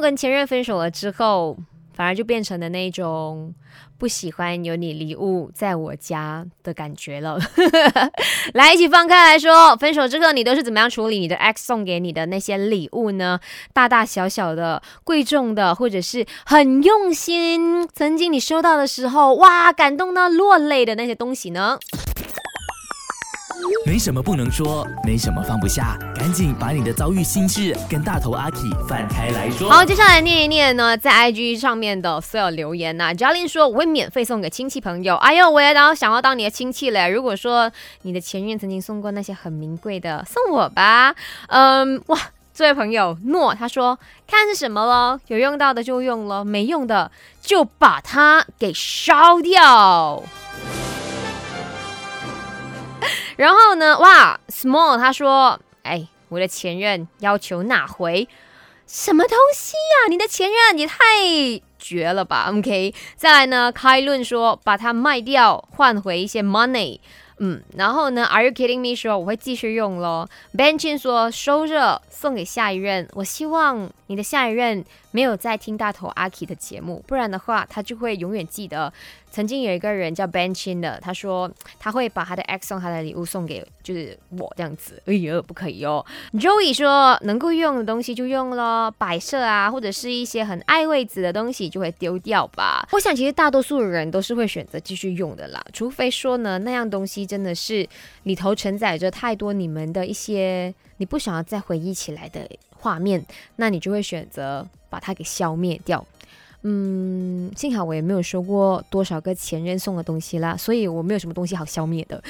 跟前任分手了之后，反而就变成了那种不喜欢有你礼物在我家的感觉了。来，一起放开来说，分手之后你都是怎么样处理你的 X 送给你的那些礼物呢？大大小小的、贵重的，或者是很用心，曾经你收到的时候，哇，感动到落泪的那些东西呢？没什么不能说，没什么放不下，赶紧把你的遭遇心事跟大头阿 K 翻开来说。好，接下来念一念呢，在 IG 上面的所有留言呐。Jalin 说我会免费送给亲戚朋友，哎呦，我也当想要当你的亲戚嘞。如果说你的前任曾经送过那些很名贵的，送我吧。嗯，哇，这位朋友诺他说看是什么咯，有用到的就用了，没用的就把它给烧掉。然后呢？哇，Small 他说：“哎，我的前任要求拿回什么东西呀？你的前任也太绝了吧？OK，再来呢？开论说把它卖掉，换回一些 money。嗯，然后呢？Are you kidding me？说我会继续用咯。Benchin 说收着，送给下一任。我希望你的下一任没有在听大头阿 K 的节目，不然的话，他就会永远记得。”曾经有一个人叫 Benchin 的，他说他会把他的 X 送他的礼物送给就是我这样子，哎呀不可以哦。Joey 说能够用的东西就用咯，摆设啊或者是一些很爱位置的东西就会丢掉吧。我想其实大多数人都是会选择继续用的啦，除非说呢那样东西真的是里头承载着太多你们的一些你不想要再回忆起来的画面，那你就会选择把它给消灭掉。嗯，幸好我也没有收过多少个前任送的东西啦，所以我没有什么东西好消灭的。